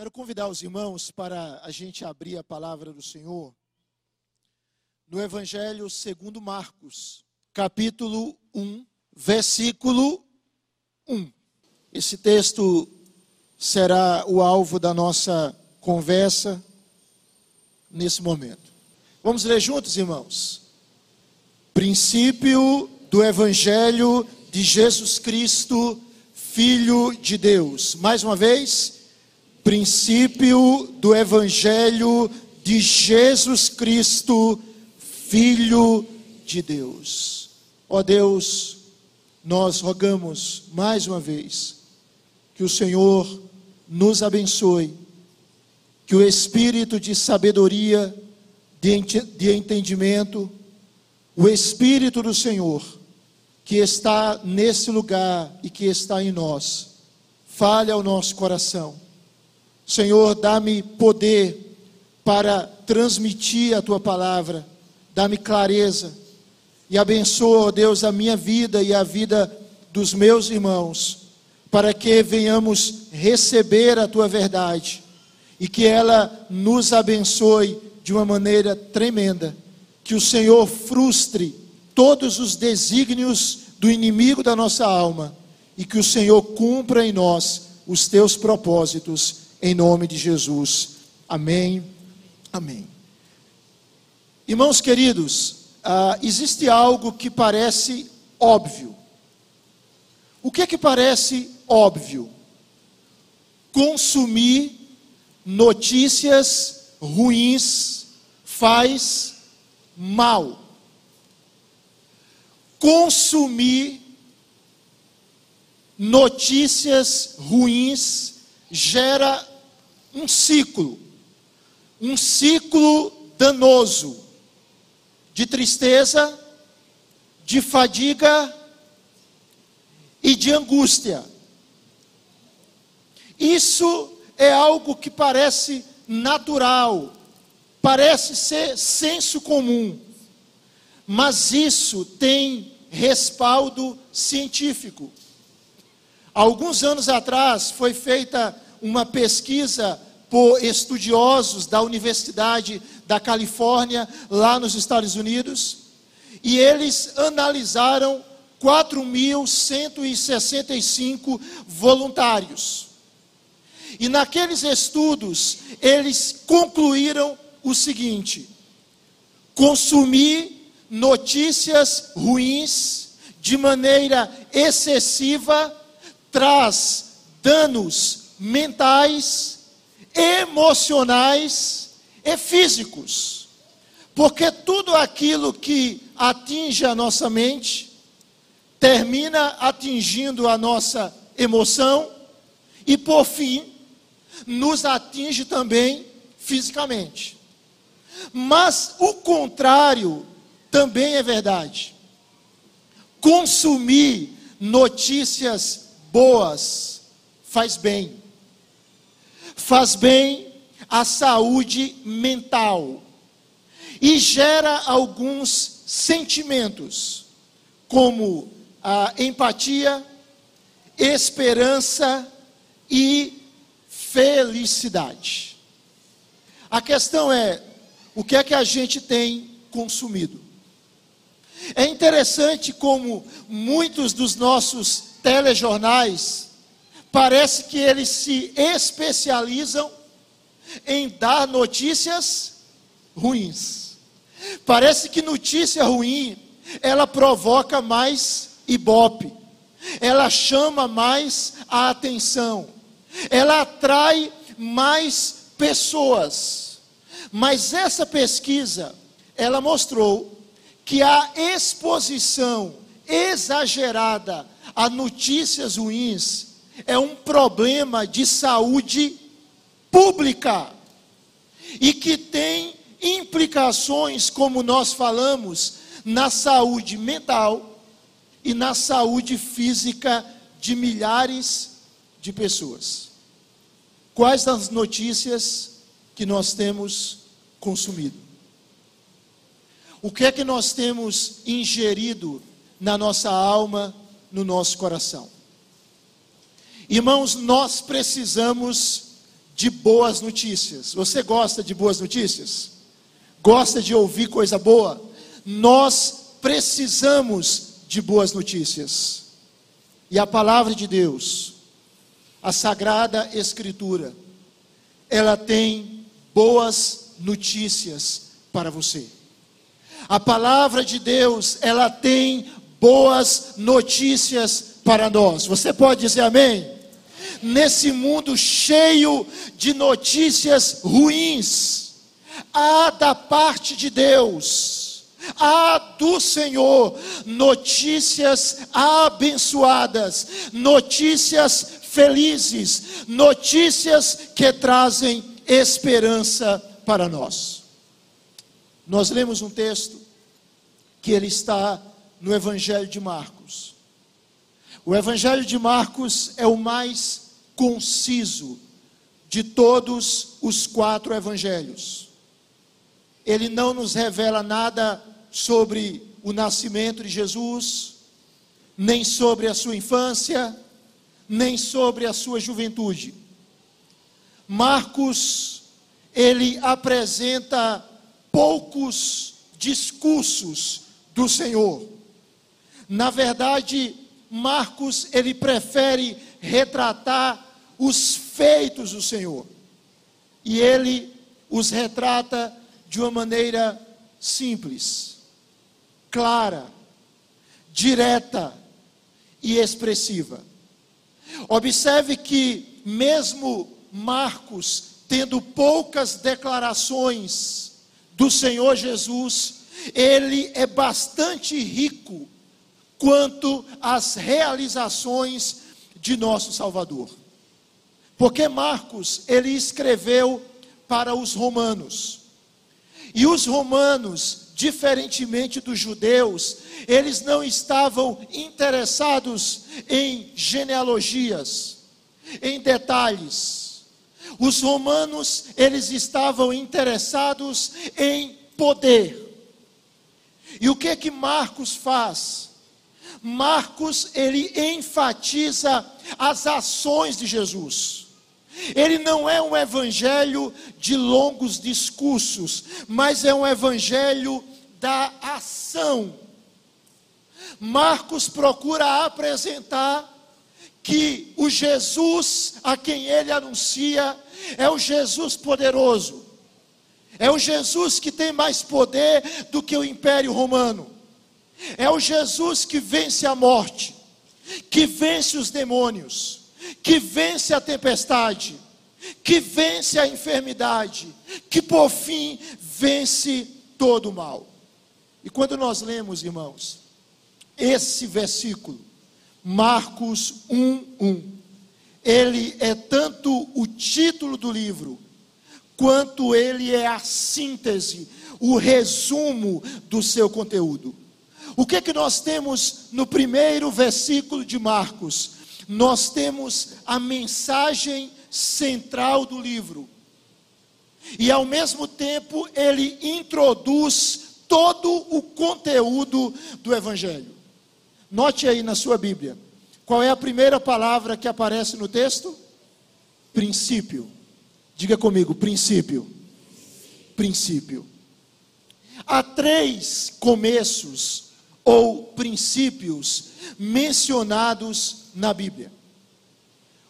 Quero convidar os irmãos para a gente abrir a palavra do Senhor no Evangelho segundo Marcos, capítulo 1, versículo 1. Esse texto será o alvo da nossa conversa nesse momento. Vamos ler juntos, irmãos? Princípio do Evangelho de Jesus Cristo, Filho de Deus. Mais uma vez, princípio do Evangelho de Jesus Cristo, Filho de Deus. Ó Deus, nós rogamos mais uma vez que o Senhor nos abençoe, que o espírito de sabedoria, de entendimento, o espírito do Senhor, que está nesse lugar e que está em nós, fale ao nosso coração Senhor, dá-me poder para transmitir a tua palavra, dá-me clareza. E abençoa, ó Deus, a minha vida e a vida dos meus irmãos, para que venhamos receber a tua verdade e que ela nos abençoe de uma maneira tremenda. Que o Senhor frustre todos os desígnios do inimigo da nossa alma e que o Senhor cumpra em nós os teus propósitos em nome de Jesus. Amém. Amém. Irmãos queridos, ah, existe algo que parece óbvio. O que é que parece óbvio? Consumir notícias ruins faz mal. Consumir notícias ruins gera um ciclo, um ciclo danoso de tristeza, de fadiga e de angústia. Isso é algo que parece natural, parece ser senso comum, mas isso tem respaldo científico. Alguns anos atrás foi feita uma pesquisa por estudiosos da Universidade da Califórnia, lá nos Estados Unidos, e eles analisaram 4.165 voluntários. E naqueles estudos, eles concluíram o seguinte: consumir notícias ruins de maneira excessiva traz danos mentais, emocionais e físicos. Porque tudo aquilo que atinge a nossa mente termina atingindo a nossa emoção e, por fim, nos atinge também fisicamente. Mas o contrário também é verdade. Consumir notícias boas faz bem faz bem à saúde mental e gera alguns sentimentos, como a empatia, esperança e felicidade. A questão é: o que é que a gente tem consumido? É interessante como muitos dos nossos telejornais parece que eles se especializam em dar notícias ruins. Parece que notícia ruim, ela provoca mais ibope. Ela chama mais a atenção. Ela atrai mais pessoas. Mas essa pesquisa, ela mostrou que a exposição exagerada a notícias ruins é um problema de saúde pública e que tem implicações, como nós falamos, na saúde mental e na saúde física de milhares de pessoas. Quais as notícias que nós temos consumido? O que é que nós temos ingerido na nossa alma, no nosso coração? Irmãos, nós precisamos de boas notícias. Você gosta de boas notícias? Gosta de ouvir coisa boa? Nós precisamos de boas notícias. E a palavra de Deus, a sagrada Escritura, ela tem boas notícias para você. A palavra de Deus, ela tem boas notícias para nós. Você pode dizer amém? Nesse mundo cheio de notícias ruins, há da parte de Deus, há do Senhor notícias abençoadas, notícias felizes, notícias que trazem esperança para nós. Nós lemos um texto que ele está no Evangelho de Marcos. O Evangelho de Marcos é o mais conciso de todos os quatro evangelhos. Ele não nos revela nada sobre o nascimento de Jesus, nem sobre a sua infância, nem sobre a sua juventude. Marcos, ele apresenta poucos discursos do Senhor. Na verdade, Marcos, ele prefere retratar os feitos do Senhor. E ele os retrata de uma maneira simples, clara, direta e expressiva. Observe que, mesmo Marcos, tendo poucas declarações do Senhor Jesus, ele é bastante rico quanto às realizações de nosso Salvador. Porque Marcos, ele escreveu para os romanos. E os romanos, diferentemente dos judeus, eles não estavam interessados em genealogias, em detalhes. Os romanos, eles estavam interessados em poder. E o que que Marcos faz? Marcos, ele enfatiza as ações de Jesus. Ele não é um evangelho de longos discursos, mas é um evangelho da ação. Marcos procura apresentar que o Jesus a quem ele anuncia é o Jesus poderoso, é o Jesus que tem mais poder do que o império romano, é o Jesus que vence a morte, que vence os demônios, que vence a tempestade, que vence a enfermidade, que por fim vence todo o mal. E quando nós lemos, irmãos, esse versículo, Marcos 1:1, ele é tanto o título do livro, quanto ele é a síntese, o resumo do seu conteúdo. O que é que nós temos no primeiro versículo de Marcos? Nós temos a mensagem central do livro. E ao mesmo tempo ele introduz todo o conteúdo do Evangelho. Note aí na sua Bíblia, qual é a primeira palavra que aparece no texto? Princípio. Diga comigo, princípio. Princípio. Há três começos ou princípios mencionados na Bíblia.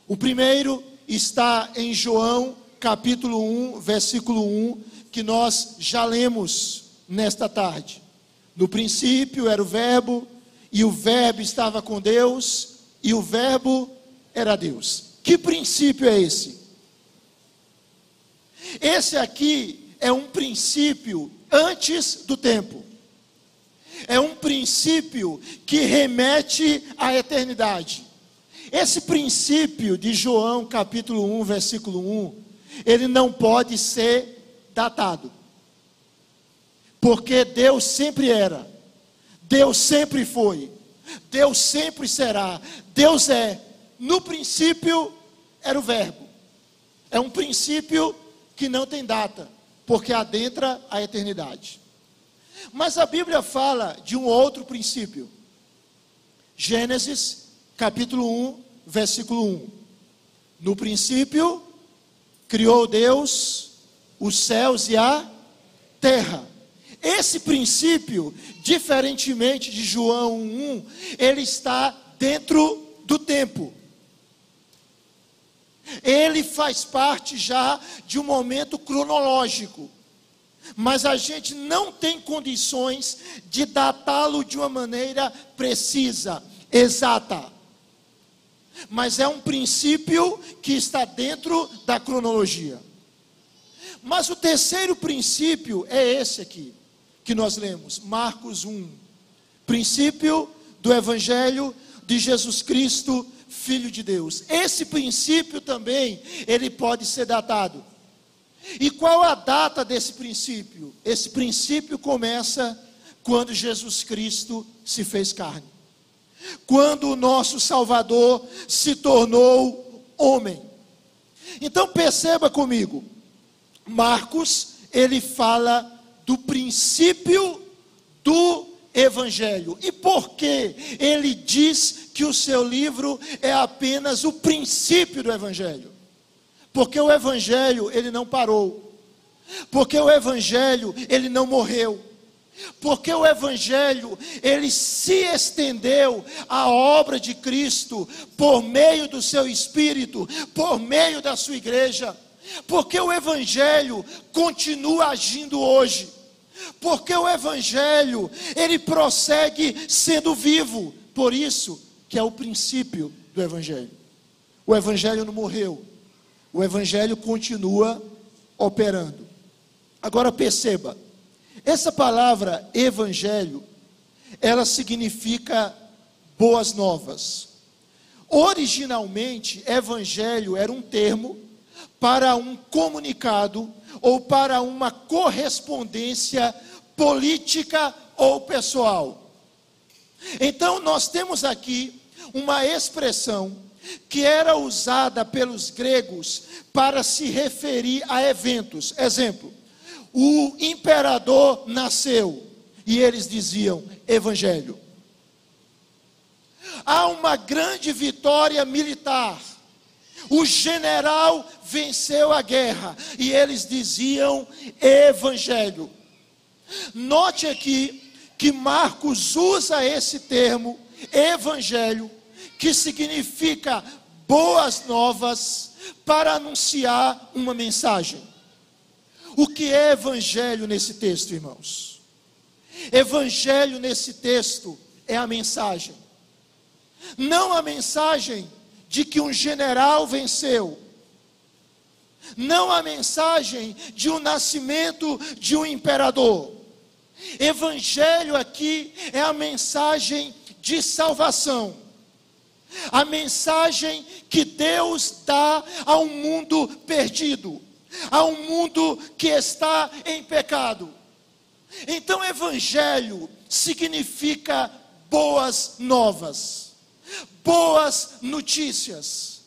O primeiro está em João, capítulo 1, versículo 1, que nós já lemos nesta tarde. No princípio era o Verbo, e o Verbo estava com Deus, e o Verbo era Deus. Que princípio é esse? Esse aqui é um princípio antes do tempo. É um princípio que remete à eternidade. Esse princípio de João capítulo 1, versículo 1, ele não pode ser datado. Porque Deus sempre era, Deus sempre foi, Deus sempre será, Deus é. No princípio era o Verbo. É um princípio que não tem data, porque adentra a eternidade. Mas a Bíblia fala de um outro princípio. Gênesis, capítulo 1, versículo 1. No princípio criou Deus os céus e a terra. Esse princípio, diferentemente de João 1, ele está dentro do tempo. Ele faz parte já de um momento cronológico. Mas a gente não tem condições de datá-lo de uma maneira precisa, exata. Mas é um princípio que está dentro da cronologia. Mas o terceiro princípio é esse aqui, que nós lemos, Marcos 1. Princípio do Evangelho de Jesus Cristo, Filho de Deus. Esse princípio também, ele pode ser datado. E qual a data desse princípio? Esse princípio começa quando Jesus Cristo se fez carne. Quando o nosso Salvador se tornou homem. Então perceba comigo, Marcos, ele fala do princípio do evangelho. E por que ele diz que o seu livro é apenas o princípio do evangelho? Porque o evangelho ele não parou. Porque o evangelho ele não morreu. Porque o evangelho ele se estendeu à obra de Cristo por meio do seu espírito, por meio da sua igreja. Porque o Evangelho continua agindo hoje. Porque o Evangelho, ele prossegue sendo vivo. Por isso que é o princípio do Evangelho. O Evangelho não morreu. O Evangelho continua operando. Agora perceba, essa palavra Evangelho, ela significa boas novas. Originalmente, Evangelho era um termo para um comunicado ou para uma correspondência política ou pessoal. Então, nós temos aqui uma expressão que era usada pelos gregos para se referir a eventos. Exemplo: o imperador nasceu e eles diziam evangelho. Há uma grande vitória militar o general venceu a guerra e eles diziam evangelho. Note aqui que Marcos usa esse termo, evangelho, que significa boas novas, para anunciar uma mensagem. O que é evangelho nesse texto, irmãos? Evangelho nesse texto é a mensagem. Não a mensagem de que um general venceu. Não a mensagem de um nascimento de um imperador. Evangelho aqui é a mensagem de salvação. A mensagem que Deus dá a um mundo perdido, a um mundo que está em pecado. Então, evangelho significa boas novas boas notícias.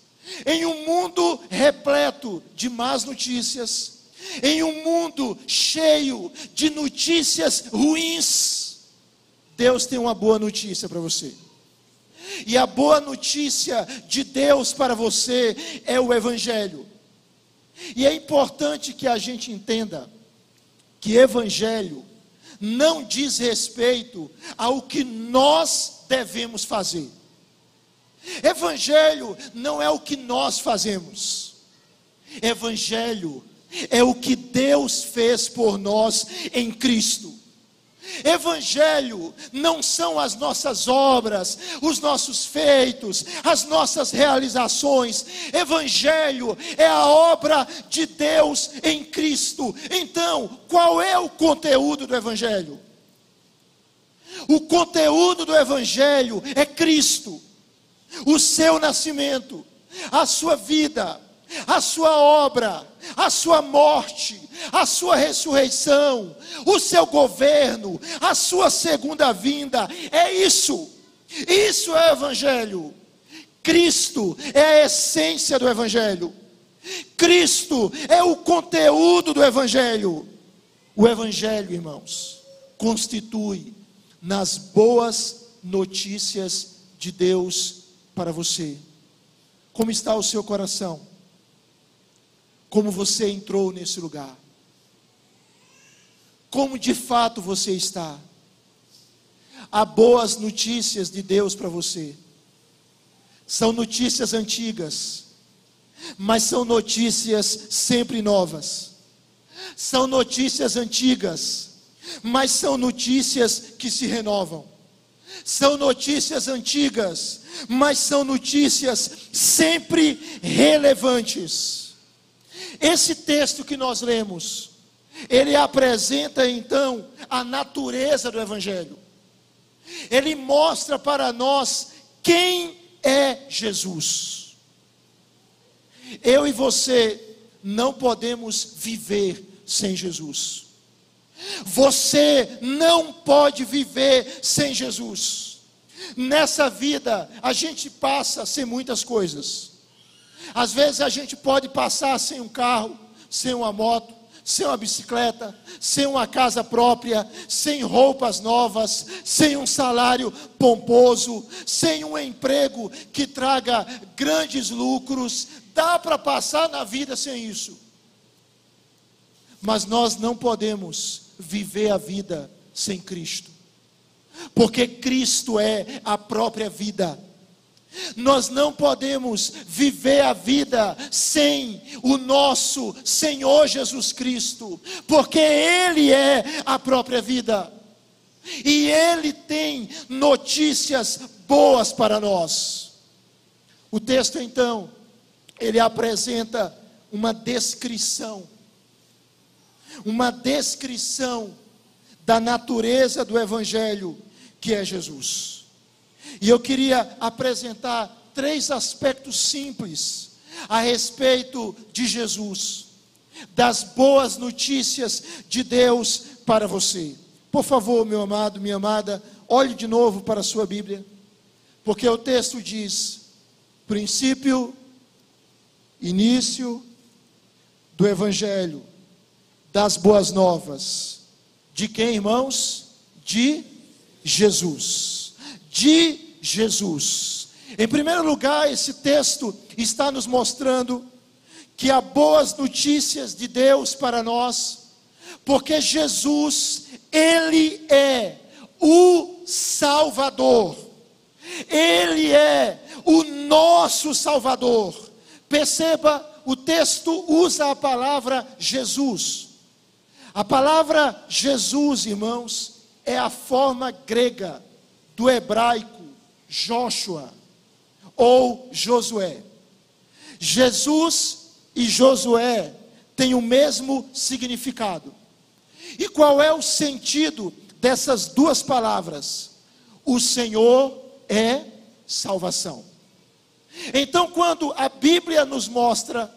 Em um mundo repleto de más notícias, em um mundo cheio de notícias ruins, Deus tem uma boa notícia para você. E a boa notícia de Deus para você é o Evangelho. E é importante que a gente entenda que Evangelho não diz respeito ao que nós devemos fazer. Evangelho não é o que nós fazemos. Evangelho é o que Deus fez por nós em Cristo. Evangelho não são as nossas obras, os nossos feitos, as nossas realizações. Evangelho é a obra de Deus em Cristo. Então, qual é o conteúdo do Evangelho? O conteúdo do Evangelho é Cristo o seu nascimento, a sua vida, a sua obra, a sua morte, a sua ressurreição, o seu governo, a sua segunda vinda. É isso. Isso é o Evangelho. Cristo é a essência do Evangelho. Cristo é o conteúdo do Evangelho. O Evangelho, irmãos, constitui nas boas notícias de Deus para você? Como está o seu coração? Como você entrou nesse lugar. Como de fato você está. Há boas notícias de Deus para você. São notícias antigas, mas são notícias sempre novas. São notícias antigas, mas são notícias que se renovam. São notícias antigas, mas são notícias sempre relevantes. Esse texto que nós lemos, ele apresenta então a natureza do Evangelho. Ele mostra para nós quem é Jesus. Eu e você não podemos viver sem Jesus. Você não pode viver sem Jesus. Nessa vida, a gente passa sem muitas coisas. Às vezes a gente pode passar sem um carro, sem uma moto, sem uma bicicleta, sem uma casa própria, sem roupas novas, sem um salário pomposo, sem um emprego que traga grandes lucros. Dá para passar na vida sem isso. Mas nós não podemos viver a vida sem Cristo, porque Cristo é a própria vida. Nós não podemos viver a vida sem o nosso Senhor Jesus Cristo, porque Ele é a própria vida, e Ele tem notícias boas para nós. O texto então, ele apresenta uma descrição uma descrição da natureza do Evangelho que é Jesus. E eu queria apresentar três aspectos simples a respeito de Jesus, das boas notícias de Deus para você. Por favor, meu amado, minha amada, olhe de novo para a sua Bíblia, porque o texto diz: princípio, início do Evangelho das boas novas. De quem, irmãos? De Jesus. De Jesus. Em primeiro lugar, esse texto está nos mostrando que há boas notícias de Deus para nós, porque Jesus, Ele é o Salvador, Ele é o nosso Salvador. Perceba, o texto usa a palavra Jesus. A palavra Jesus, irmãos, é a forma grega do hebraico Joshua ou Josué. Jesus e Josué têm o mesmo significado. E qual é o sentido dessas duas palavras? O Senhor é salvação. Então, quando a Bíblia nos mostra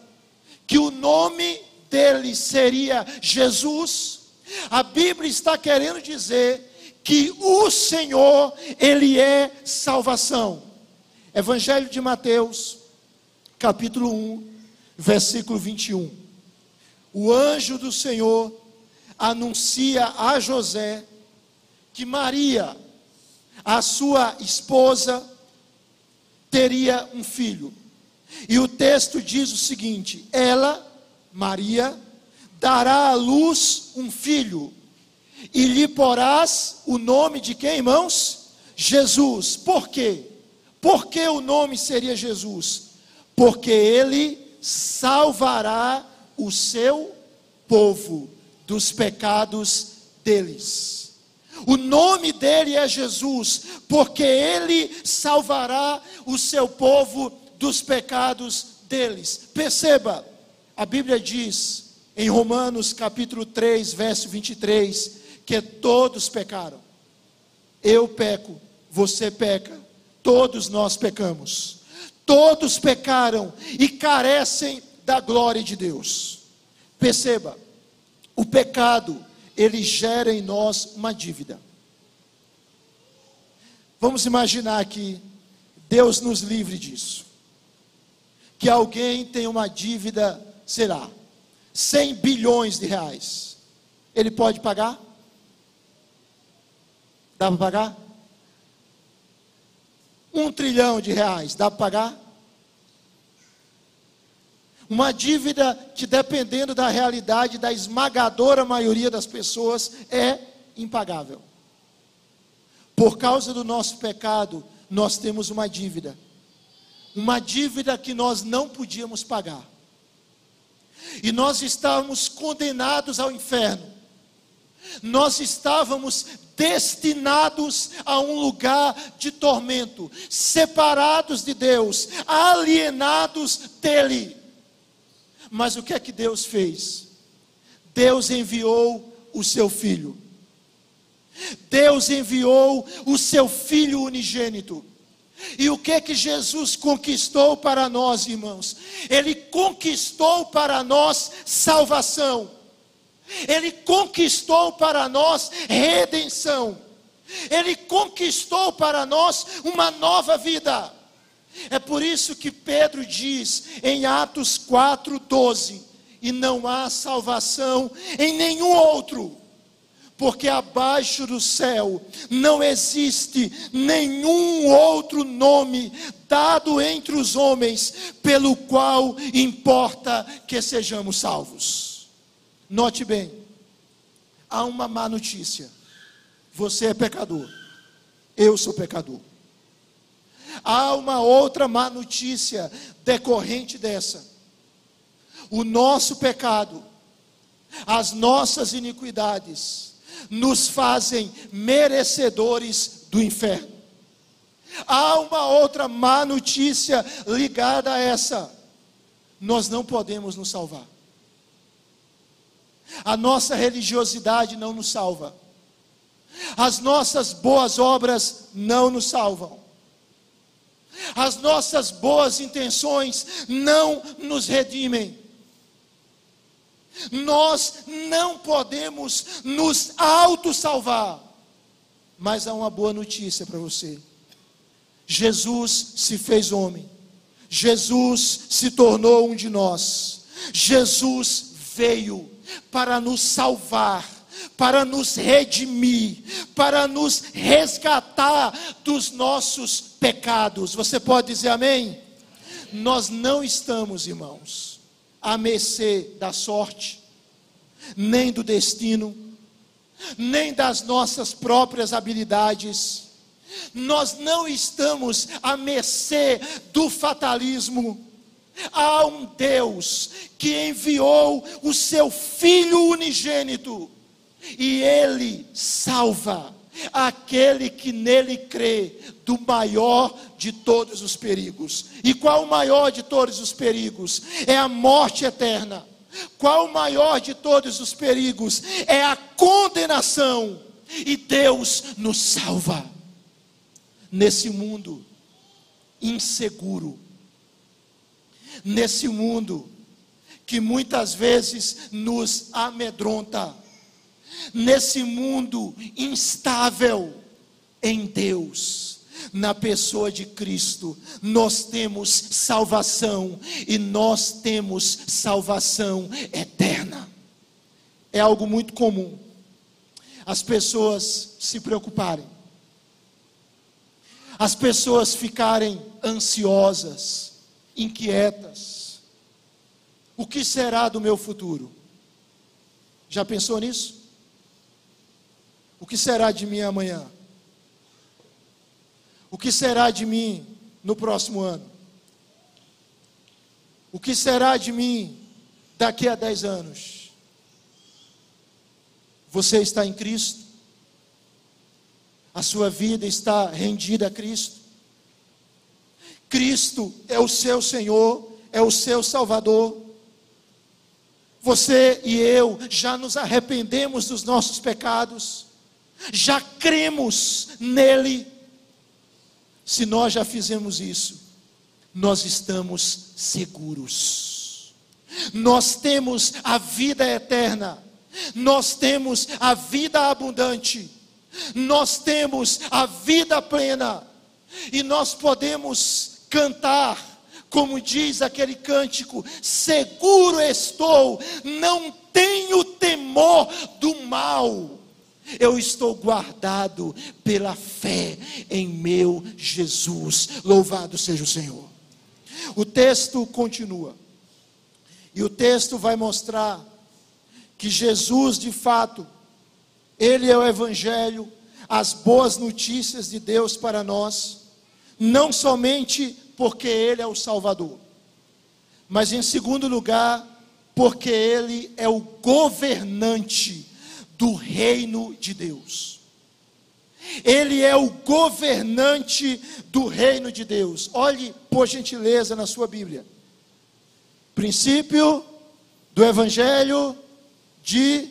que o nome dele seria Jesus, a Bíblia está querendo dizer que o Senhor, Ele é salvação. Evangelho de Mateus, capítulo 1, versículo 21. O anjo do Senhor anuncia a José que Maria, a sua esposa, teria um filho. E o texto diz o seguinte: ela Maria, dará à luz um filho, e lhe porás o nome de quem, irmãos? Jesus. Por quê? Por que o nome seria Jesus? Porque ele salvará o seu povo dos pecados deles. O nome dele é Jesus, porque ele salvará o seu povo dos pecados deles. Perceba, a Bíblia diz em Romanos capítulo 3, verso 23, que todos pecaram. Eu peco, você peca, todos nós pecamos. Todos pecaram e carecem da glória de Deus. Perceba, o pecado, ele gera em nós uma dívida. Vamos imaginar que Deus nos livre disso. Que alguém tem uma dívida será 100 bilhões de reais. Ele pode pagar? Dá para pagar? Um trilhão de reais, dá para pagar? Uma dívida que, dependendo da realidade da esmagadora maioria das pessoas, é impagável. Por causa do nosso pecado, nós temos uma dívida. Uma dívida que nós não podíamos pagar. E nós estávamos condenados ao inferno. Nós estávamos destinados a um lugar de tormento, separados de Deus, alienados dele. Mas o que é que Deus fez? Deus enviou o seu filho. Deus enviou o seu filho unigênito. E o que é que Jesus conquistou para nós, irmãos? Ele conquistou para nós salvação. Ele conquistou para nós redenção. Ele conquistou para nós uma nova vida. É por isso que Pedro diz em Atos 4:12, e não há salvação em nenhum outro, porque abaixo do céu não existe nenhum outro nome dado entre os homens pelo qual importa que sejamos salvos. Note bem, há uma má notícia. Você é pecador. Eu sou pecador. Há uma outra má notícia decorrente dessa. O nosso pecado, as nossas iniquidades, nos fazem merecedores do inferno. Há uma outra má notícia ligada a essa: nós não podemos nos salvar. A nossa religiosidade não nos salva. As nossas boas obras não nos salvam. As nossas boas intenções não nos redimem. Nós não podemos nos auto-salvar. Mas há uma boa notícia para você. Jesus se fez homem. Jesus se tornou um de nós. Jesus veio para nos salvar para nos redimir, para nos resgatar dos nossos pecados. Você pode dizer amém? Nós não estamos, irmãos, à mercê da sorte, nem do destino, nem das nossas próprias habilidades. Nós não estamos à mercê do fatalismo. Há um Deus que enviou o seu Filho unigênito e ele salva aquele que nele crê do maior de todos os perigos. E qual o maior de todos os perigos? É a morte eterna. Qual o maior de todos os perigos? É a condenação. E Deus nos salva nesse mundo inseguro, nesse mundo que muitas vezes nos amedronta nesse mundo instável, em Deus, na pessoa de Cristo, nós temos salvação e nós temos salvação eterna. É algo muito comum as pessoas se preocuparem, as pessoas ficarem ansiosas, inquietas. O que será do meu futuro? Já pensou nisso? O que será de mim amanhã? O que será de mim no próximo ano? O que será de mim daqui a dez anos? Você está em Cristo? A sua vida está rendida a Cristo? Cristo é o seu Senhor, é o seu Salvador. Você e eu já nos arrependemos dos nossos pecados já cremos nele. Se nós já fizemos isso, nós estamos seguros. Nós temos a vida eterna. Nós temos a vida abundante. Nós temos a vida plena. E nós podemos cantar, como diz aquele cântico: Seguro estou, não tenho temor do mal eu estou guardado pela fé em meu Jesus. Louvado seja o Senhor. O texto continua. E o texto vai mostrar que Jesus, de fato, Ele é o Evangelho, as boas notícias de Deus para nós, não somente porque Ele é o Salvador, mas em segundo lugar, porque Ele é o governante do reino de Deus. Ele é o governante do reino de Deus. Olhe, por gentileza, na sua Bíblia. Princípio do Evangelho de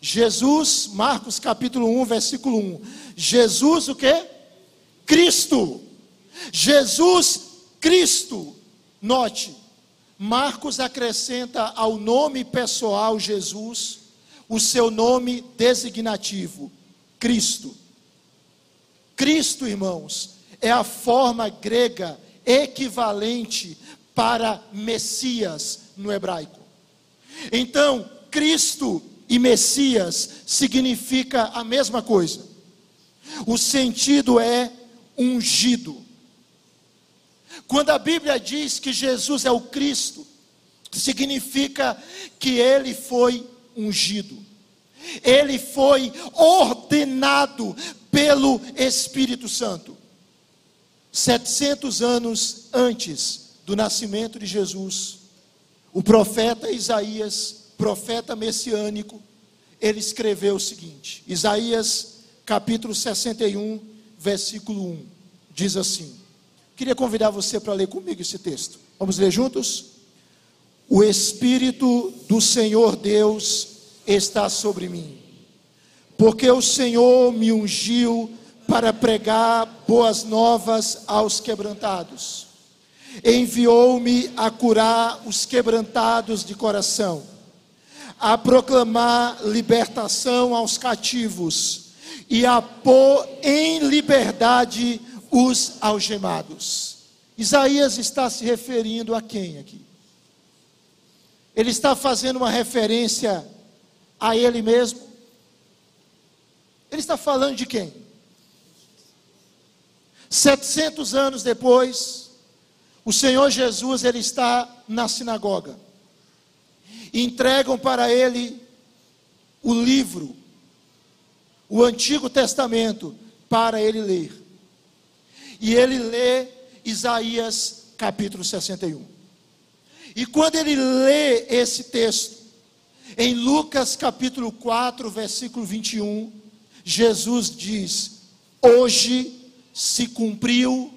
Jesus, Marcos capítulo 1, versículo 1. Jesus o que? Cristo. Jesus Cristo. Note, Marcos acrescenta ao nome pessoal Jesus o seu nome designativo, Cristo. Cristo, irmãos, é a forma grega equivalente para Messias no hebraico. Então, Cristo e Messias significa a mesma coisa. O sentido é ungido. Quando a Bíblia diz que Jesus é o Cristo, significa que ele foi ungido. Ele foi ordenado pelo Espírito Santo. 700 anos antes do nascimento de Jesus, o profeta Isaías, profeta messiânico, ele escreveu o seguinte: Isaías capítulo 61, versículo 1, diz assim: Queria convidar você para ler comigo esse texto. Vamos ler juntos? O Espírito do Senhor Deus está sobre mim, porque o Senhor me ungiu para pregar boas novas aos quebrantados. Enviou-me a curar os quebrantados de coração, a proclamar libertação aos cativos e a pôr em liberdade os algemados. Isaías está se referindo a quem aqui? Ele está fazendo uma referência a ele mesmo? Ele está falando de quem? 700 anos depois, o Senhor Jesus ele está na sinagoga. Entregam para ele o livro, o Antigo Testamento, para ele ler. E ele lê Isaías capítulo 61. E quando ele lê esse texto, em Lucas capítulo 4, versículo 21, Jesus diz: Hoje se cumpriu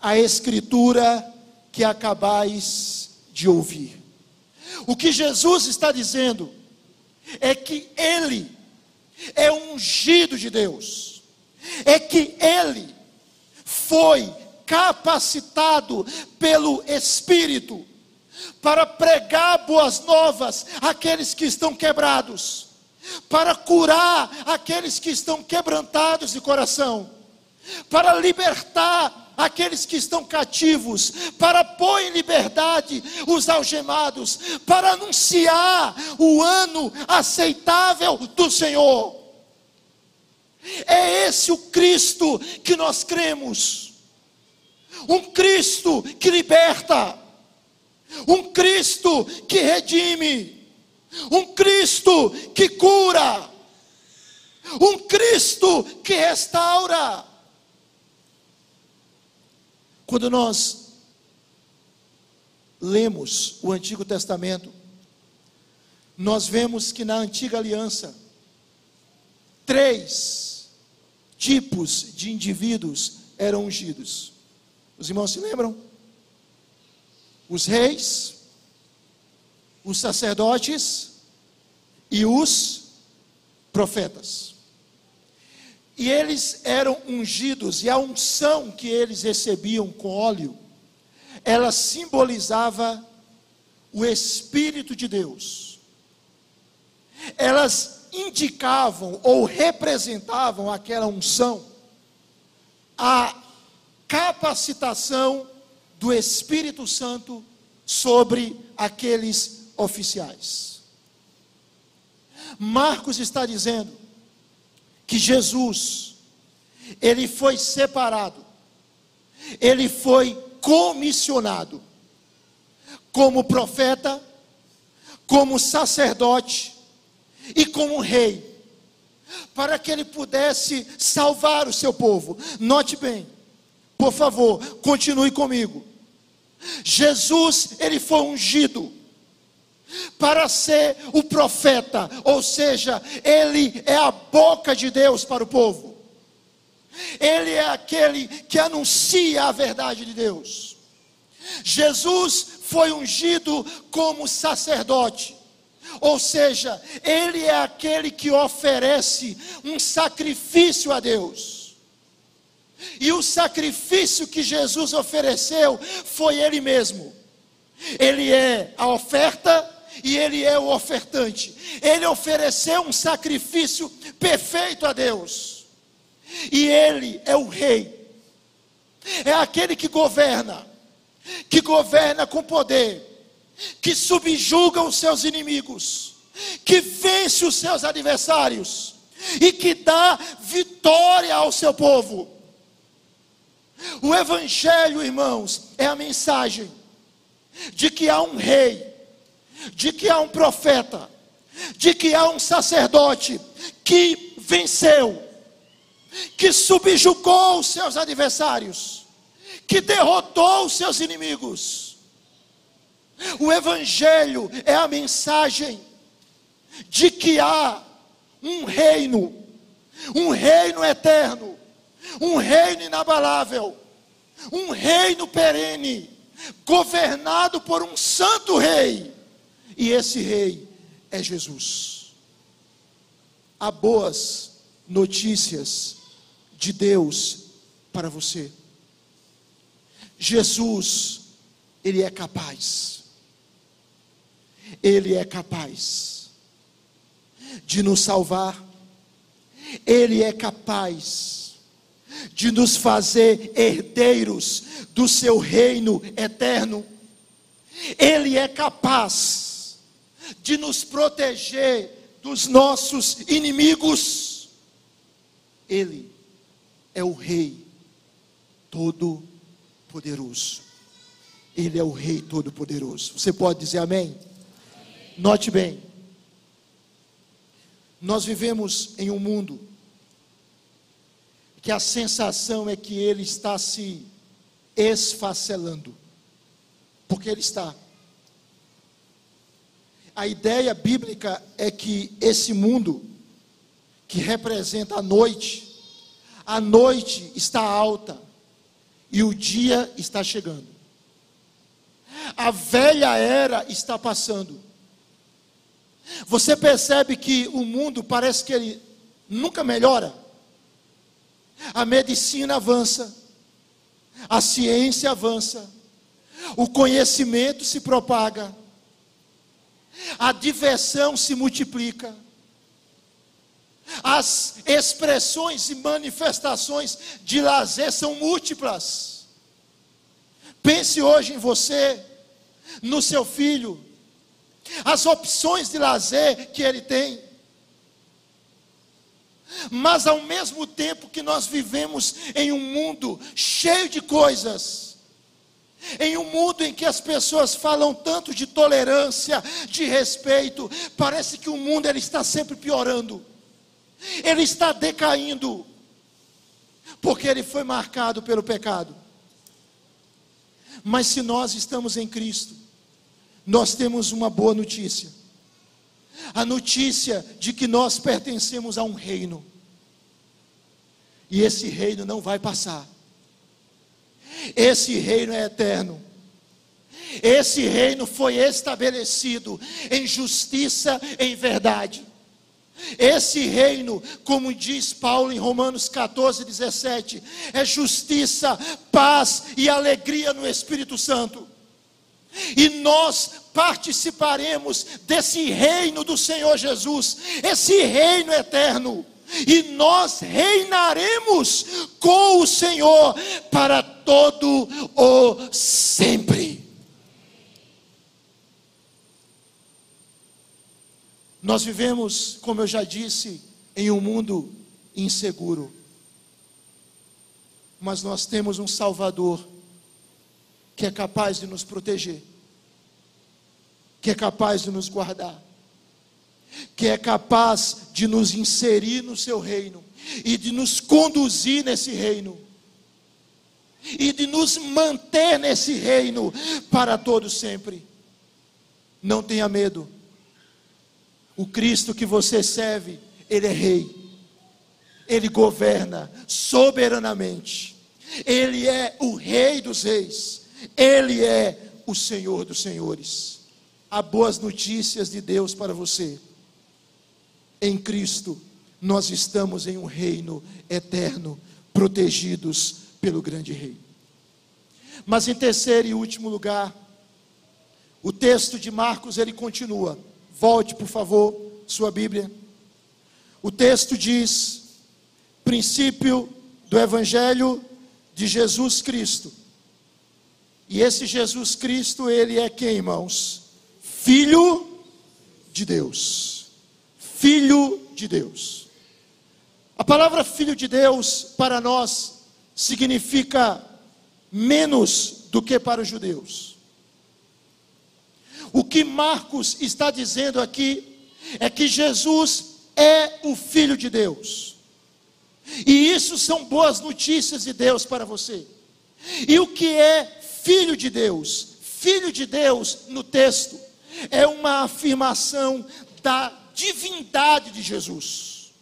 a escritura que acabais de ouvir. O que Jesus está dizendo é que Ele é ungido de Deus, é que Ele foi capacitado pelo Espírito para pregar boas novas àqueles que estão quebrados, para curar aqueles que estão quebrantados de coração, para libertar aqueles que estão cativos, para pôr em liberdade os algemados, para anunciar o ano aceitável do Senhor. É esse o Cristo que nós cremos, um Cristo que liberta. Um Cristo que redime, um Cristo que cura, um Cristo que restaura. Quando nós lemos o Antigo Testamento, nós vemos que na antiga aliança, três tipos de indivíduos eram ungidos. Os irmãos se lembram? os reis, os sacerdotes e os profetas. E eles eram ungidos, e a unção que eles recebiam com óleo, ela simbolizava o Espírito de Deus. Elas indicavam ou representavam aquela unção, a capacitação do Espírito Santo sobre aqueles oficiais. Marcos está dizendo que Jesus, ele foi separado, ele foi comissionado como profeta, como sacerdote e como rei, para que ele pudesse salvar o seu povo. Note bem, por favor, continue comigo. Jesus, ele foi ungido para ser o profeta, ou seja, ele é a boca de Deus para o povo. Ele é aquele que anuncia a verdade de Deus. Jesus foi ungido como sacerdote. Ou seja, ele é aquele que oferece um sacrifício a Deus. E o sacrifício que Jesus ofereceu foi ele mesmo. Ele é a oferta e ele é o ofertante. Ele ofereceu um sacrifício perfeito a Deus. E ele é o rei. É aquele que governa que governa com poder, que subjuga os seus inimigos, que vence os seus adversários e que dá vitória ao seu povo. O Evangelho, irmãos, é a mensagem de que há um rei, de que há um profeta, de que há um sacerdote que venceu, que subjugou os seus adversários que derrotou os seus inimigos. O Evangelho é a mensagem de que há um reino, um reino eterno, um reino inabalável, um reino perene, governado por um santo rei, e esse rei é Jesus. Há boas notícias de Deus para você. Jesus, Ele é capaz, Ele é capaz de nos salvar, Ele é capaz de nos fazer herdeiros do Seu reino eterno, Ele é capaz de nos proteger dos nossos inimigos, Ele é o Rei todo poderoso. Ele é o Rei Todo-Poderoso. Você pode dizer amém? Note bem. Nós vivemos em um mundo que a sensação é que ele está se esfacelando. Porque ele está. A ideia bíblica é que esse mundo, que representa a noite, a noite está alta, e o dia está chegando. A velha era está passando. Você percebe que o mundo parece que ele nunca melhora. A medicina avança, a ciência avança, o conhecimento se propaga, a diversão se multiplica. As expressões e manifestações de lazer são múltiplas. Pense hoje em você, no seu filho, as opções de lazer que ele tem. Mas ao mesmo tempo que nós vivemos em um mundo cheio de coisas, em um mundo em que as pessoas falam tanto de tolerância, de respeito, parece que o mundo ele está sempre piorando ele está decaindo, porque ele foi marcado pelo pecado. Mas se nós estamos em Cristo, nós temos uma boa notícia. A notícia de que nós pertencemos a um reino. E esse reino não vai passar. Esse reino é eterno. Esse reino foi estabelecido em justiça, em verdade. Esse reino, como diz Paulo em Romanos 14, 17, é justiça, paz e alegria no Espírito Santo. E nós participaremos desse reino do Senhor Jesus, esse reino eterno. E nós reinaremos com o Senhor para todo o sempre. Nós vivemos, como eu já disse, em um mundo inseguro. Mas nós temos um Salvador que é capaz de nos proteger, que é capaz de nos guardar, que é capaz de nos inserir no seu reino e de nos conduzir nesse reino e de nos manter nesse reino para todo sempre. Não tenha medo. O Cristo que você serve, ele é rei. Ele governa soberanamente. Ele é o rei dos reis. Ele é o Senhor dos senhores. Há boas notícias de Deus para você. Em Cristo, nós estamos em um reino eterno, protegidos pelo grande rei. Mas em terceiro e último lugar, o texto de Marcos ele continua. Volte, por favor, sua Bíblia. O texto diz: princípio do evangelho de Jesus Cristo. E esse Jesus Cristo, ele é quem, irmãos? Filho de Deus. Filho de Deus. A palavra filho de Deus para nós significa menos do que para os judeus. O que Marcos está dizendo aqui é que Jesus é o Filho de Deus. E isso são boas notícias de Deus para você. E o que é Filho de Deus? Filho de Deus, no texto, é uma afirmação da divindade de Jesus,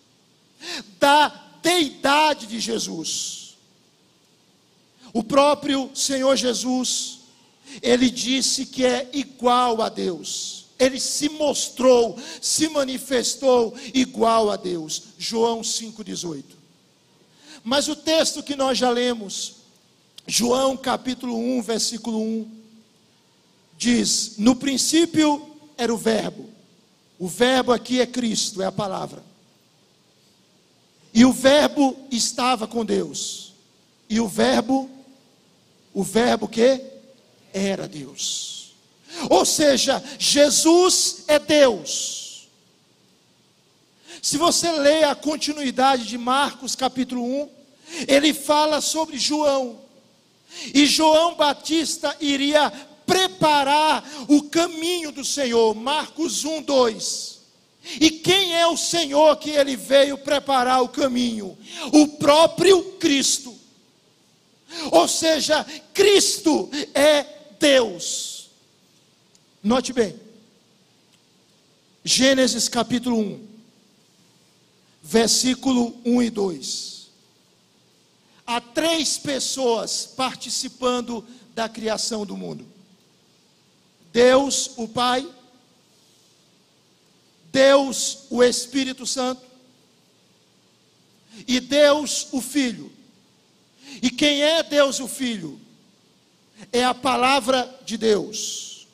da deidade de Jesus. O próprio Senhor Jesus, ele disse que é igual a Deus. Ele se mostrou, se manifestou igual a Deus. João 5,18. Mas o texto que nós já lemos, João capítulo 1, versículo 1, diz: No princípio era o Verbo. O Verbo aqui é Cristo, é a palavra. E o Verbo estava com Deus. E o Verbo o verbo que era Deus. Ou seja, Jesus é Deus. Se você lê a continuidade de Marcos capítulo 1, ele fala sobre João. E João Batista iria preparar o caminho do Senhor. Marcos 1, 2. E quem é o Senhor que ele veio preparar o caminho? O próprio Cristo. Ou seja, Cristo é Deus. Note bem. Gênesis capítulo 1, versículo 1 e 2. Há três pessoas participando da criação do mundo: Deus, o Pai, Deus, o Espírito Santo, e Deus, o Filho. E quem é Deus o Filho? É a palavra de Deus.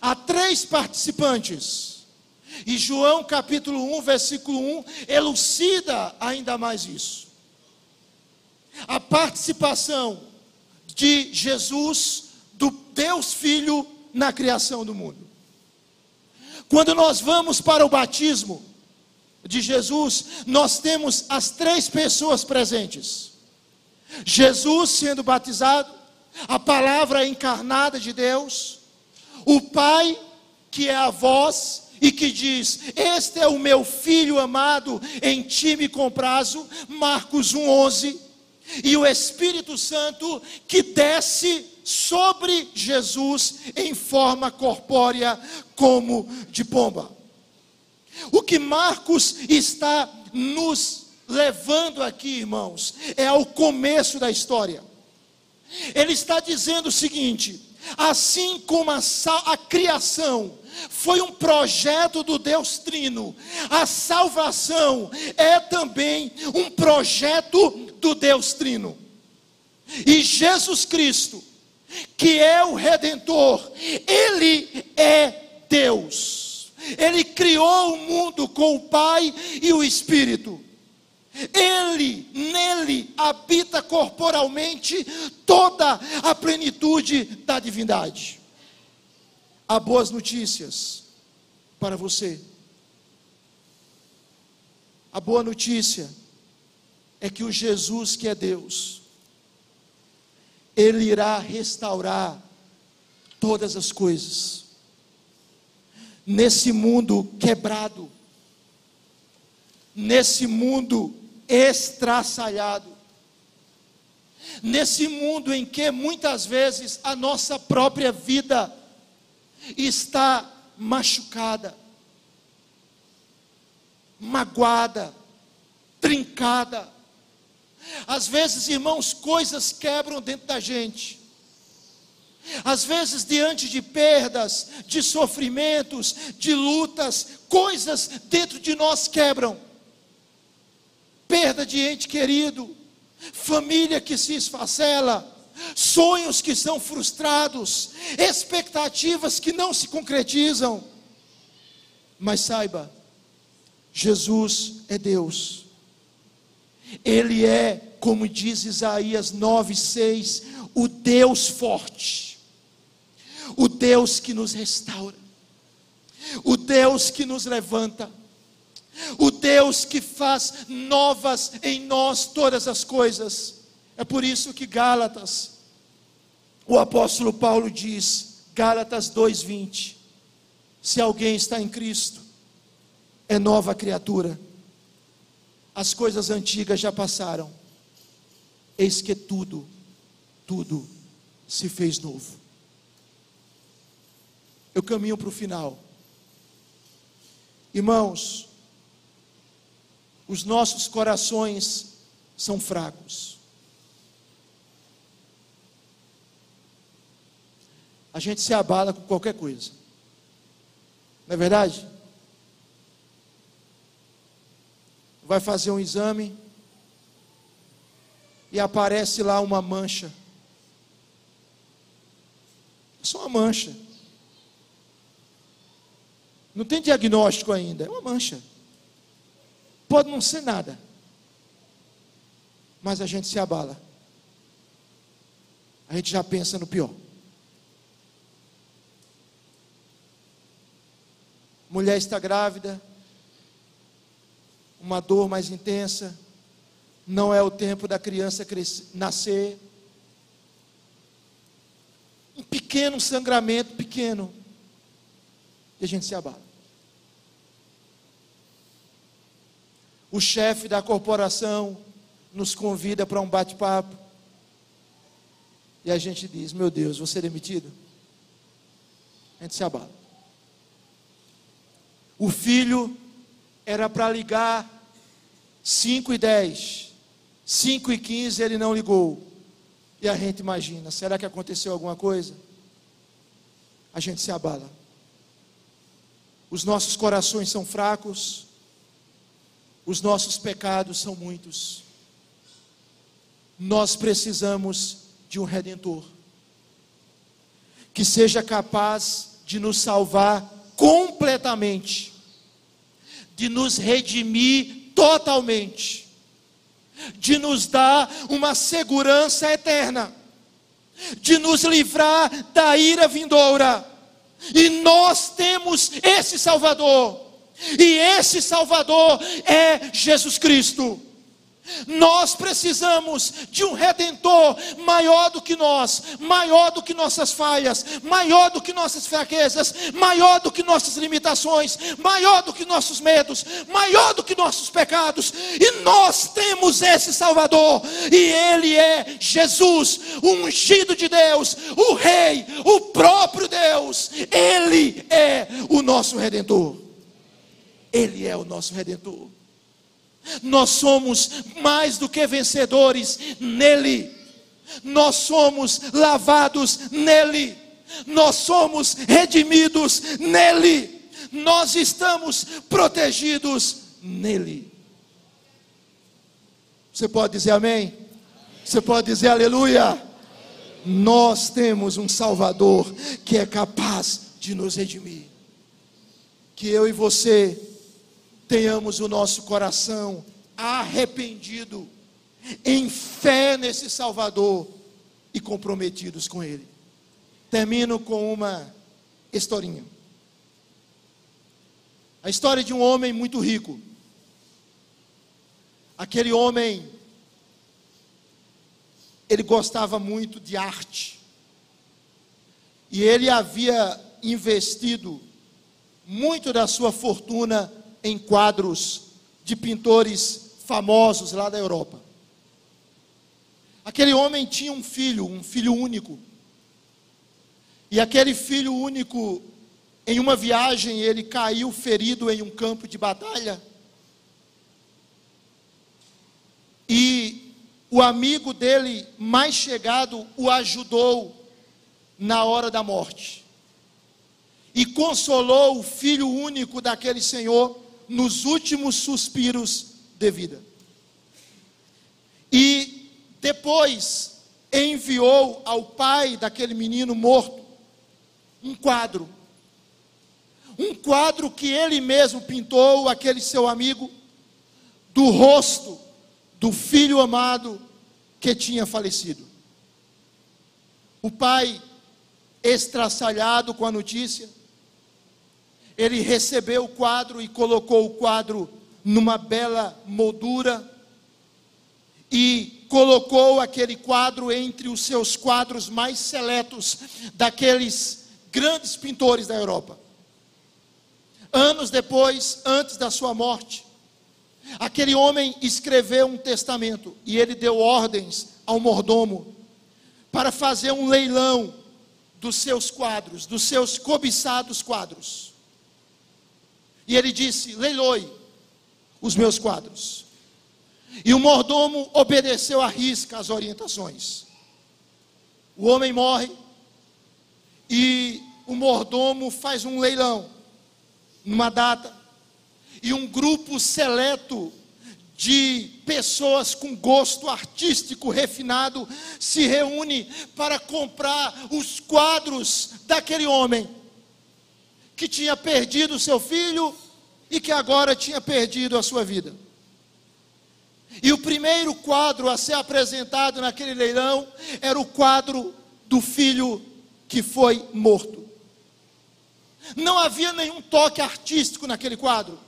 Há três participantes. E João capítulo 1, versículo 1, elucida ainda mais isso. A participação de Jesus, do Deus Filho, na criação do mundo. Quando nós vamos para o batismo, de Jesus, nós temos as três pessoas presentes: Jesus sendo batizado, a palavra encarnada de Deus, o Pai, que é a voz e que diz: Este é o meu filho amado, em ti me comprazo, Marcos 1,11, e o Espírito Santo que desce sobre Jesus em forma corpórea, como de pomba. O que Marcos está nos levando aqui, irmãos, é ao começo da história. Ele está dizendo o seguinte: assim como a, a, criação foi um projeto do Deus Trino, a salvação é também um projeto do Deus Trino. E Jesus Cristo, que é o Redentor, Ele é Deus. Ele criou o mundo com o Pai e o Espírito. Ele, nele, habita corporalmente toda a plenitude da divindade. Há boas notícias para você. A boa notícia é que o Jesus que é Deus, Ele irá restaurar todas as coisas. Nesse mundo quebrado, nesse mundo estraçalhado, nesse mundo em que muitas vezes a nossa própria vida está machucada, magoada, trincada. Às vezes, irmãos, coisas quebram dentro da gente. Às vezes, diante de perdas, de sofrimentos, de lutas, coisas dentro de nós quebram. Perda de ente querido, família que se esfacela, sonhos que são frustrados, expectativas que não se concretizam. Mas saiba, Jesus é Deus. Ele é, como diz Isaías 9:6, o Deus forte. O Deus que nos restaura. O Deus que nos levanta. O Deus que faz novas em nós todas as coisas. É por isso que Gálatas, o apóstolo Paulo diz, Gálatas 2:20, se alguém está em Cristo, é nova criatura. As coisas antigas já passaram. Eis que tudo, tudo se fez novo. Eu caminho para o final. Irmãos, os nossos corações são fracos. A gente se abala com qualquer coisa. Não é verdade? Vai fazer um exame e aparece lá uma mancha. É só uma mancha. Não tem diagnóstico ainda, é uma mancha. Pode não ser nada. Mas a gente se abala. A gente já pensa no pior. Mulher está grávida, uma dor mais intensa, não é o tempo da criança crescer, nascer. Um pequeno sangramento, pequeno, e a gente se abala. O chefe da corporação nos convida para um bate-papo. E a gente diz: Meu Deus, vou ser demitido? A gente se abala. O filho era para ligar 5 e 10, 5 e 15 ele não ligou. E a gente imagina, será que aconteceu alguma coisa? A gente se abala. Os nossos corações são fracos, os nossos pecados são muitos. Nós precisamos de um redentor que seja capaz de nos salvar completamente de nos redimir totalmente, de nos dar uma segurança eterna, de nos livrar da ira vindoura. E nós temos esse Salvador, e esse Salvador é Jesus Cristo. Nós precisamos de um redentor maior do que nós, maior do que nossas falhas, maior do que nossas fraquezas, maior do que nossas limitações, maior do que nossos medos, maior do que nossos pecados. E nós temos esse Salvador, e ele é Jesus, o ungido de Deus, o rei, o próprio Deus. Ele é o nosso redentor. Ele é o nosso redentor. Nós somos mais do que vencedores nele. Nós somos lavados nele. Nós somos redimidos nele. Nós estamos protegidos nele. Você pode dizer amém? Você pode dizer aleluia? Nós temos um Salvador que é capaz de nos redimir. Que eu e você tenhamos o nosso coração arrependido, em fé nesse Salvador e comprometidos com Ele. Termino com uma historinha. A história de um homem muito rico. Aquele homem, ele gostava muito de arte. e ele havia investido muito da sua fortuna em quadros de pintores famosos lá da Europa. Aquele homem tinha um filho, um filho único. E aquele filho único, em uma viagem, ele caiu ferido em um campo de batalha. E o amigo dele mais chegado o ajudou na hora da morte. E consolou o filho único daquele senhor nos últimos suspiros de vida. E depois enviou ao pai daquele menino morto um quadro. Um quadro que ele mesmo pintou, aquele seu amigo, do rosto do filho amado que tinha falecido. O pai, estraçalhado com a notícia, ele recebeu o quadro e colocou o quadro numa bela moldura e colocou aquele quadro entre os seus quadros mais seletos daqueles grandes pintores da Europa. Anos depois, antes da sua morte, aquele homem escreveu um testamento e ele deu ordens ao mordomo para fazer um leilão dos seus quadros, dos seus cobiçados quadros. E ele disse: leiloe os meus quadros. E o mordomo obedeceu à risca as orientações. O homem morre e o mordomo faz um leilão numa data e um grupo seleto de pessoas com gosto artístico refinado se reúne para comprar os quadros daquele homem que tinha perdido seu filho e que agora tinha perdido a sua vida. E o primeiro quadro a ser apresentado naquele leilão era o quadro do filho que foi morto. Não havia nenhum toque artístico naquele quadro.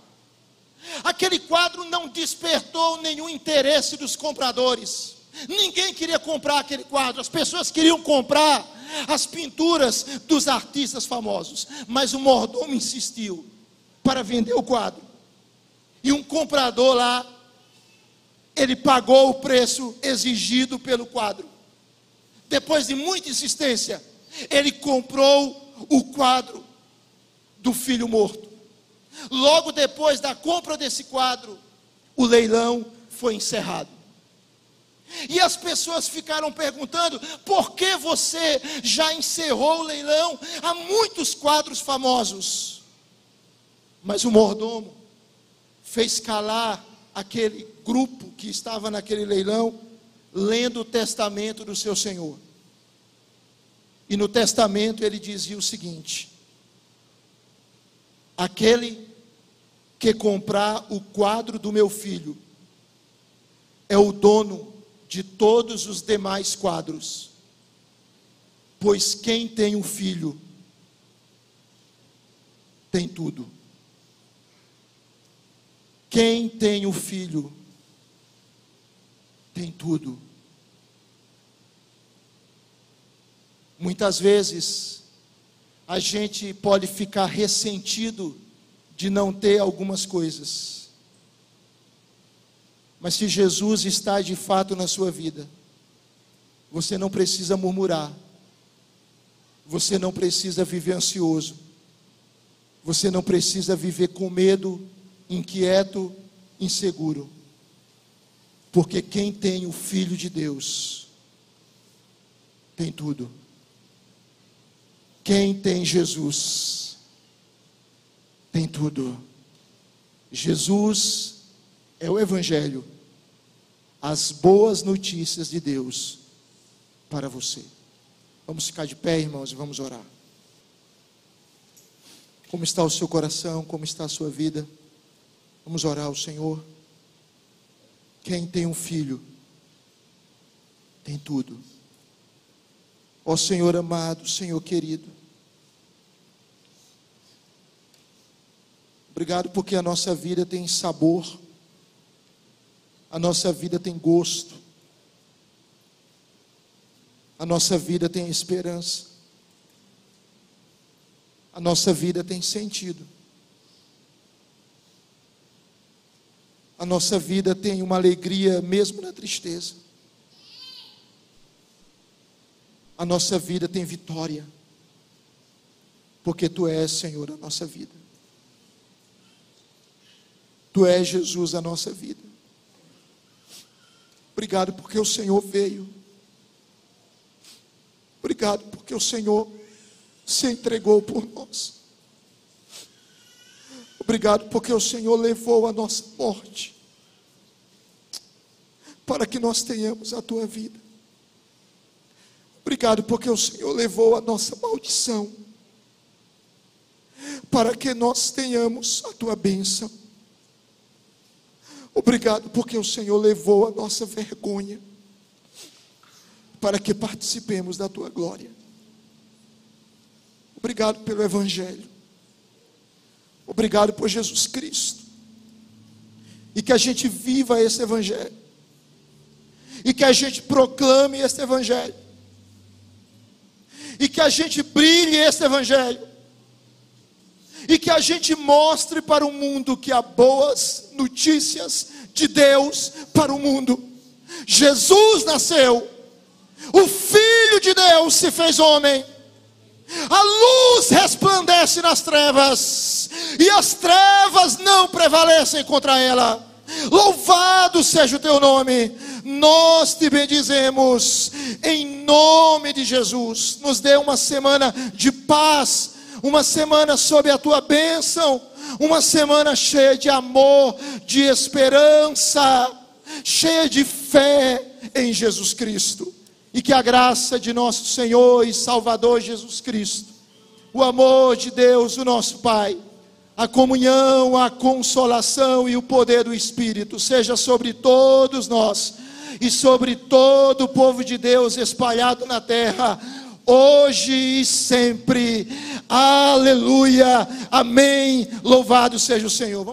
Aquele quadro não despertou nenhum interesse dos compradores. Ninguém queria comprar aquele quadro, as pessoas queriam comprar as pinturas dos artistas famosos, mas o mordomo insistiu para vender o quadro. E um comprador lá, ele pagou o preço exigido pelo quadro. Depois de muita insistência, ele comprou o quadro do filho morto. Logo depois da compra desse quadro, o leilão foi encerrado. E as pessoas ficaram perguntando: por que você já encerrou o leilão? Há muitos quadros famosos. Mas o mordomo fez calar aquele grupo que estava naquele leilão, lendo o testamento do seu senhor. E no testamento ele dizia o seguinte: Aquele que comprar o quadro do meu filho é o dono de todos os demais quadros. Pois quem tem um filho tem tudo. Quem tem o filho tem tudo. Muitas vezes a gente pode ficar ressentido de não ter algumas coisas. Mas se Jesus está de fato na sua vida, você não precisa murmurar. Você não precisa viver ansioso. Você não precisa viver com medo inquieto, inseguro. Porque quem tem o Filho de Deus tem tudo. Quem tem Jesus tem tudo. Jesus é o Evangelho, as boas notícias de Deus para você. Vamos ficar de pé, irmãos, e vamos orar. Como está o seu coração? Como está a sua vida? Vamos orar ao Senhor. Quem tem um filho, tem tudo. Ó Senhor amado, Senhor querido. Obrigado porque a nossa vida tem sabor, a nossa vida tem gosto, a nossa vida tem esperança. a nossa vida tem sentido. A nossa vida tem uma alegria mesmo na tristeza. A nossa vida tem vitória. Porque tu és, Senhor, a nossa vida. Tu és, Jesus, a nossa vida. Obrigado porque o Senhor veio. Obrigado porque o Senhor se entregou por nós. Obrigado porque o Senhor levou a nossa morte para que nós tenhamos a tua vida. Obrigado porque o Senhor levou a nossa maldição para que nós tenhamos a tua bênção. Obrigado porque o Senhor levou a nossa vergonha para que participemos da tua glória. Obrigado pelo Evangelho. Obrigado por Jesus Cristo. E que a gente viva esse Evangelho. E que a gente proclame esse Evangelho. E que a gente brilhe esse Evangelho. E que a gente mostre para o mundo que há boas notícias de Deus para o mundo. Jesus nasceu. O Filho de Deus se fez homem a luz resplandece nas trevas, e as trevas não prevalecem contra ela. Louvado seja o teu nome, nós te bendizemos, em nome de Jesus. Nos dê uma semana de paz, uma semana sob a tua bênção, uma semana cheia de amor, de esperança, cheia de fé em Jesus Cristo. E que a graça de nosso Senhor e Salvador Jesus Cristo, o amor de Deus, o nosso Pai, a comunhão, a consolação e o poder do Espírito seja sobre todos nós e sobre todo o povo de Deus espalhado na terra, hoje e sempre. Aleluia. Amém. Louvado seja o Senhor.